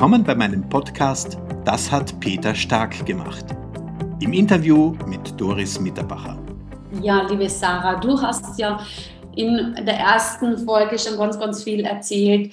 Willkommen bei meinem Podcast Das hat Peter Stark gemacht. Im Interview mit Doris Mitterbacher. Ja, liebe Sarah, du hast ja in der ersten Folge schon ganz, ganz viel erzählt,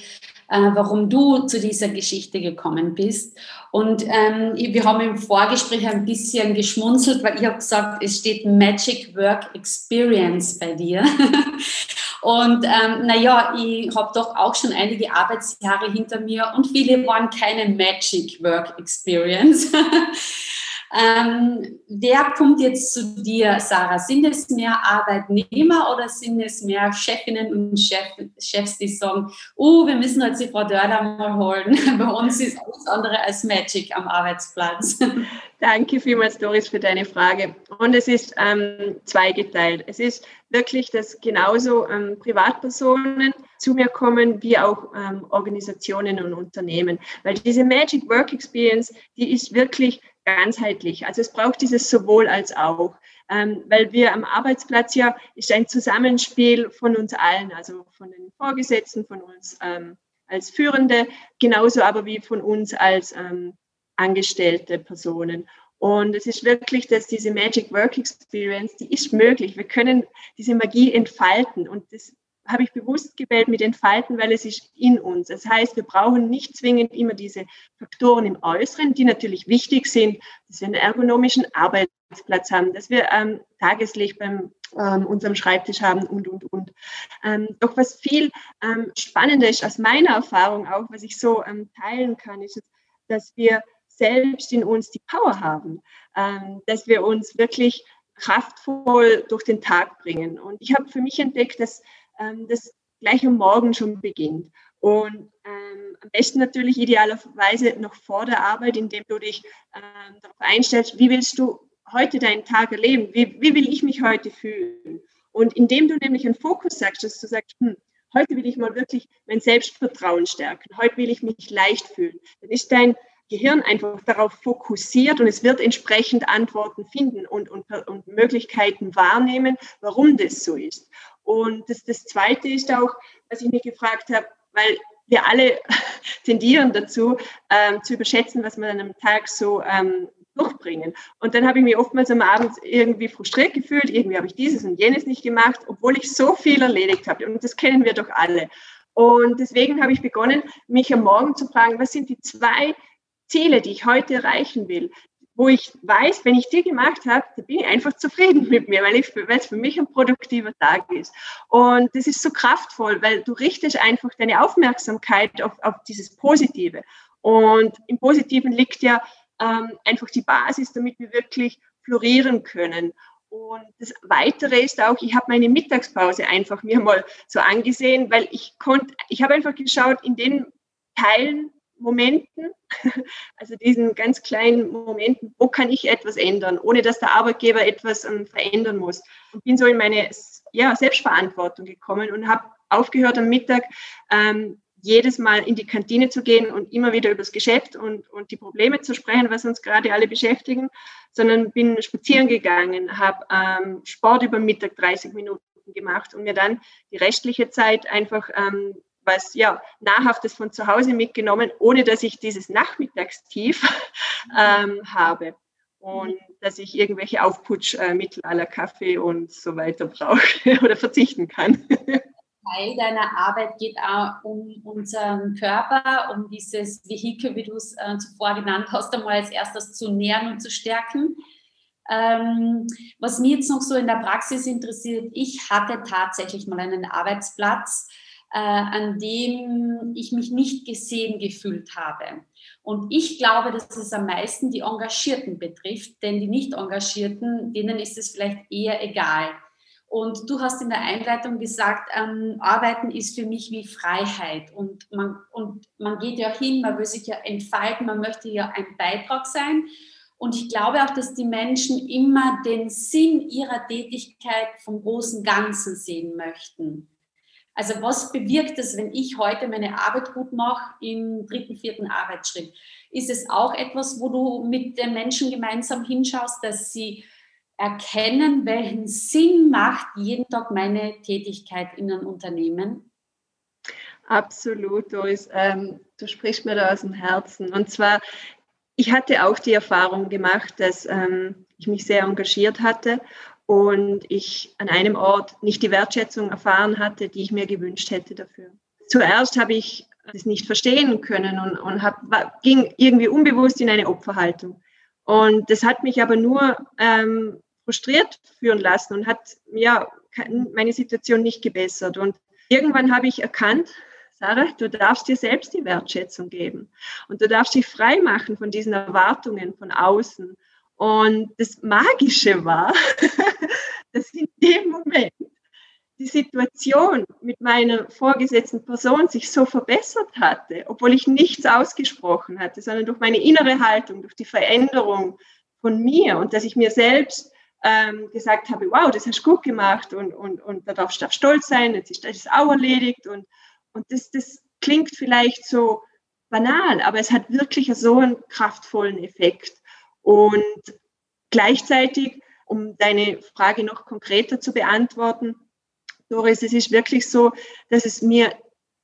äh, warum du zu dieser Geschichte gekommen bist. Und ähm, wir haben im Vorgespräch ein bisschen geschmunzelt, weil ich habe gesagt, es steht Magic Work Experience bei dir. Und ähm, naja, ich habe doch auch schon einige Arbeitsjahre hinter mir und viele waren keine Magic Work Experience. Ähm, wer kommt jetzt zu dir, Sarah? Sind es mehr Arbeitnehmer oder sind es mehr Chefinnen und Chef, Chefs, die sagen, oh, wir müssen jetzt die Frau Dörder mal holen. Bei uns ist alles andere als Magic am Arbeitsplatz. Danke vielmals, Doris, für deine Frage. Und es ist ähm, zweigeteilt. Es ist wirklich, dass genauso ähm, Privatpersonen zu mir kommen, wie auch ähm, Organisationen und Unternehmen. Weil diese Magic Work Experience, die ist wirklich ganzheitlich. Also es braucht dieses sowohl als auch, ähm, weil wir am Arbeitsplatz ja ist ein Zusammenspiel von uns allen, also von den Vorgesetzten, von uns ähm, als Führende, genauso aber wie von uns als ähm, angestellte Personen. Und es ist wirklich, dass diese Magic Work Experience, die ist möglich. Wir können diese Magie entfalten und das habe ich bewusst gewählt mit Entfalten, weil es ist in uns. Das heißt, wir brauchen nicht zwingend immer diese Faktoren im Äußeren, die natürlich wichtig sind, dass wir einen ergonomischen Arbeitsplatz haben, dass wir ähm, Tageslicht beim ähm, unserem Schreibtisch haben und, und, und. Ähm, doch was viel ähm, spannender ist aus meiner Erfahrung auch, was ich so ähm, teilen kann, ist, dass wir selbst in uns die Power haben, ähm, dass wir uns wirklich kraftvoll durch den Tag bringen. Und ich habe für mich entdeckt, dass ähm, das gleich am Morgen schon beginnt. Und ähm, am besten natürlich idealerweise noch vor der Arbeit, indem du dich ähm, darauf einstellst, wie willst du heute deinen Tag erleben? Wie, wie will ich mich heute fühlen? Und indem du nämlich einen Fokus sagst, dass du sagst, hm, heute will ich mal wirklich mein Selbstvertrauen stärken, heute will ich mich leicht fühlen, dann ist dein Gehirn einfach darauf fokussiert und es wird entsprechend Antworten finden und, und, und Möglichkeiten wahrnehmen, warum das so ist. Und das, das Zweite ist auch, was ich mich gefragt habe, weil wir alle tendieren dazu, ähm, zu überschätzen, was wir an einem Tag so ähm, durchbringen. Und dann habe ich mich oftmals am Abend irgendwie frustriert gefühlt, irgendwie habe ich dieses und jenes nicht gemacht, obwohl ich so viel erledigt habe. Und das kennen wir doch alle. Und deswegen habe ich begonnen, mich am Morgen zu fragen, was sind die zwei Ziele, die ich heute erreichen will, wo ich weiß, wenn ich die gemacht habe, da bin ich einfach zufrieden mit mir, weil es für mich ein produktiver Tag ist. Und das ist so kraftvoll, weil du richtest einfach deine Aufmerksamkeit auf, auf dieses Positive. Und im Positiven liegt ja ähm, einfach die Basis, damit wir wirklich florieren können. Und das Weitere ist auch, ich habe meine Mittagspause einfach mir mal so angesehen, weil ich konnte, ich habe einfach geschaut, in den Teilen Momenten, also diesen ganz kleinen Momenten, wo kann ich etwas ändern, ohne dass der Arbeitgeber etwas ähm, verändern muss. Und bin so in meine ja, Selbstverantwortung gekommen und habe aufgehört am Mittag ähm, jedes Mal in die Kantine zu gehen und immer wieder über das Geschäft und, und die Probleme zu sprechen, was uns gerade alle beschäftigen, sondern bin spazieren gegangen, habe ähm, Sport über Mittag 30 Minuten gemacht und mir dann die restliche Zeit einfach ähm, was ja Nahrhaftes von zu Hause mitgenommen, ohne dass ich dieses Nachmittagstief ähm, habe und dass ich irgendwelche Aufputschmittel aller Kaffee und so weiter brauche oder verzichten kann. Teil deiner Arbeit geht auch um unseren Körper, um dieses Vehikel, wie du es äh, zuvor genannt hast, einmal als erstes zu nähren und zu stärken. Ähm, was mir jetzt noch so in der Praxis interessiert, ich hatte tatsächlich mal einen Arbeitsplatz, äh, an dem ich mich nicht gesehen gefühlt habe. Und ich glaube, dass es am meisten die Engagierten betrifft, denn die Nicht-Engagierten, denen ist es vielleicht eher egal. Und du hast in der Einleitung gesagt, ähm, Arbeiten ist für mich wie Freiheit. Und man, und man geht ja hin, man will sich ja entfalten, man möchte ja ein Beitrag sein. Und ich glaube auch, dass die Menschen immer den Sinn ihrer Tätigkeit vom großen Ganzen sehen möchten. Also was bewirkt es, wenn ich heute meine Arbeit gut mache im dritten, vierten Arbeitsschritt? Ist es auch etwas, wo du mit den Menschen gemeinsam hinschaust, dass sie erkennen, welchen Sinn macht jeden Tag meine Tätigkeit in einem Unternehmen? Absolut, Doris. Ähm, du sprichst mir da aus dem Herzen. Und zwar, ich hatte auch die Erfahrung gemacht, dass ähm, ich mich sehr engagiert hatte und ich an einem Ort nicht die Wertschätzung erfahren hatte, die ich mir gewünscht hätte dafür. Zuerst habe ich das nicht verstehen können und, und hab, ging irgendwie unbewusst in eine Opferhaltung. Und das hat mich aber nur ähm, frustriert führen lassen und hat ja, meine Situation nicht gebessert. Und irgendwann habe ich erkannt, Sarah, du darfst dir selbst die Wertschätzung geben und du darfst dich frei machen von diesen Erwartungen von außen. Und das Magische war, dass in dem Moment die Situation mit meiner vorgesetzten Person sich so verbessert hatte, obwohl ich nichts ausgesprochen hatte, sondern durch meine innere Haltung, durch die Veränderung von mir und dass ich mir selbst ähm, gesagt habe, wow, das hast du gut gemacht und, und, und darauf darfst du stolz sein, jetzt ist das auch erledigt und, und das, das klingt vielleicht so banal, aber es hat wirklich so einen kraftvollen Effekt. Und gleichzeitig, um deine Frage noch konkreter zu beantworten, Doris, es ist wirklich so, dass es mir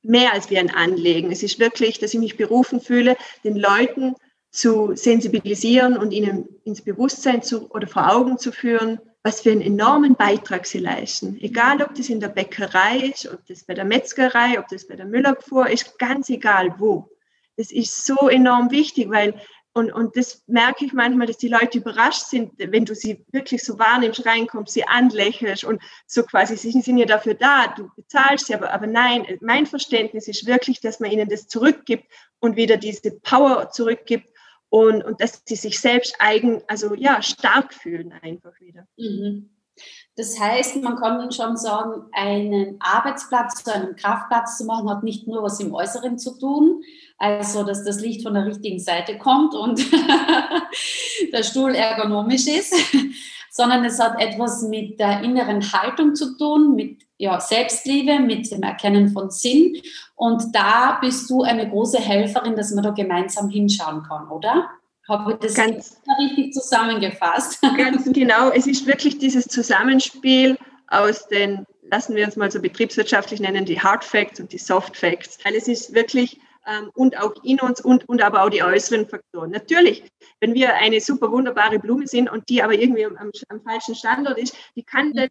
mehr als wie ein Anliegen. Es ist wirklich, dass ich mich berufen fühle, den Leuten zu sensibilisieren und ihnen ins Bewusstsein zu, oder vor Augen zu führen, was für einen enormen Beitrag sie leisten. Egal, ob das in der Bäckerei ist, ob das bei der Metzgerei, ob das bei der Müllabfuhr ist, ganz egal wo. Das ist so enorm wichtig, weil, und, und das merke ich manchmal, dass die Leute überrascht sind, wenn du sie wirklich so wahrnimmst, reinkommst, sie anlächelst und so quasi, sie sind ja dafür da, du bezahlst sie, aber, aber nein, mein Verständnis ist wirklich, dass man ihnen das zurückgibt und wieder diese Power zurückgibt, und, und dass sie sich selbst eigen, also ja, stark fühlen einfach wieder. Mhm. Das heißt, man kann schon sagen, einen Arbeitsplatz zu einem Kraftplatz zu machen, hat nicht nur was im Äußeren zu tun, also dass das Licht von der richtigen Seite kommt und der Stuhl ergonomisch ist, sondern es hat etwas mit der inneren Haltung zu tun, mit ja, Selbstliebe, mit dem Erkennen von Sinn. Und da bist du eine große Helferin, dass man da gemeinsam hinschauen kann, oder? Habe ich das ganz, richtig zusammengefasst? Ganz genau. Es ist wirklich dieses Zusammenspiel aus den, lassen wir uns mal so betriebswirtschaftlich nennen, die Hard Facts und die Soft Facts. Weil es ist wirklich ähm, und auch in uns und, und aber auch die äußeren Faktoren. Natürlich, wenn wir eine super wunderbare Blume sind und die aber irgendwie am, am falschen Standort ist, die kann dann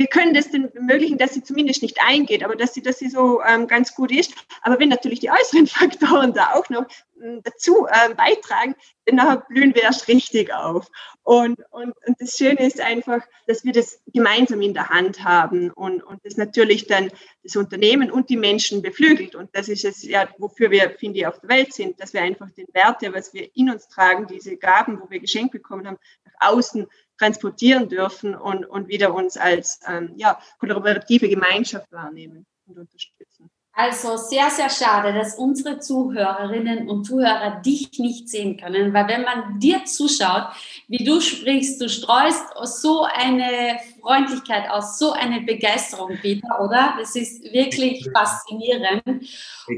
wir können das denn ermöglichen, dass sie zumindest nicht eingeht, aber dass sie, dass sie so ähm, ganz gut ist. Aber wenn natürlich die äußeren Faktoren da auch noch äh, dazu äh, beitragen, dann blühen wir erst richtig auf. Und, und, und das Schöne ist einfach, dass wir das gemeinsam in der Hand haben und, und das natürlich dann das Unternehmen und die Menschen beflügelt. Und das ist es ja, wofür wir, finde ich, auf der Welt sind, dass wir einfach den Wert, der was wir in uns tragen, diese Gaben, wo wir geschenkt bekommen haben, nach außen transportieren dürfen und, und wieder uns als ähm, ja, kollaborative Gemeinschaft wahrnehmen und unterstützen. Also sehr, sehr schade, dass unsere Zuhörerinnen und Zuhörer dich nicht sehen können, weil wenn man dir zuschaut, wie du sprichst, du streust so eine Freundlichkeit aus, so eine Begeisterung, Peter, oder? Das ist wirklich faszinierend.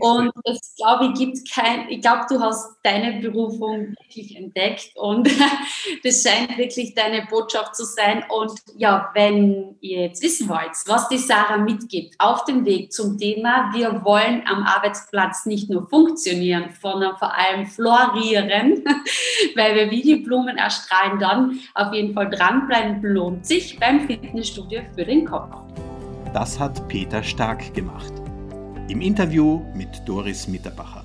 Und es, glaube ich, gibt kein, ich glaube, du hast deine Berufung wirklich entdeckt und das scheint wirklich deine Botschaft zu sein. Und ja, wenn ihr jetzt wissen wollt, was die Sarah mitgibt auf dem Weg zum Thema, wir wollen am Arbeitsplatz nicht nur funktionieren, sondern vor allem florieren, weil wir wie die Blumen erstrahlen, dann auf jeden Fall dranbleiben lohnt sich beim Fitnessstudio für den Kopf. Das hat Peter Stark gemacht. Im Interview mit Doris Mitterbacher.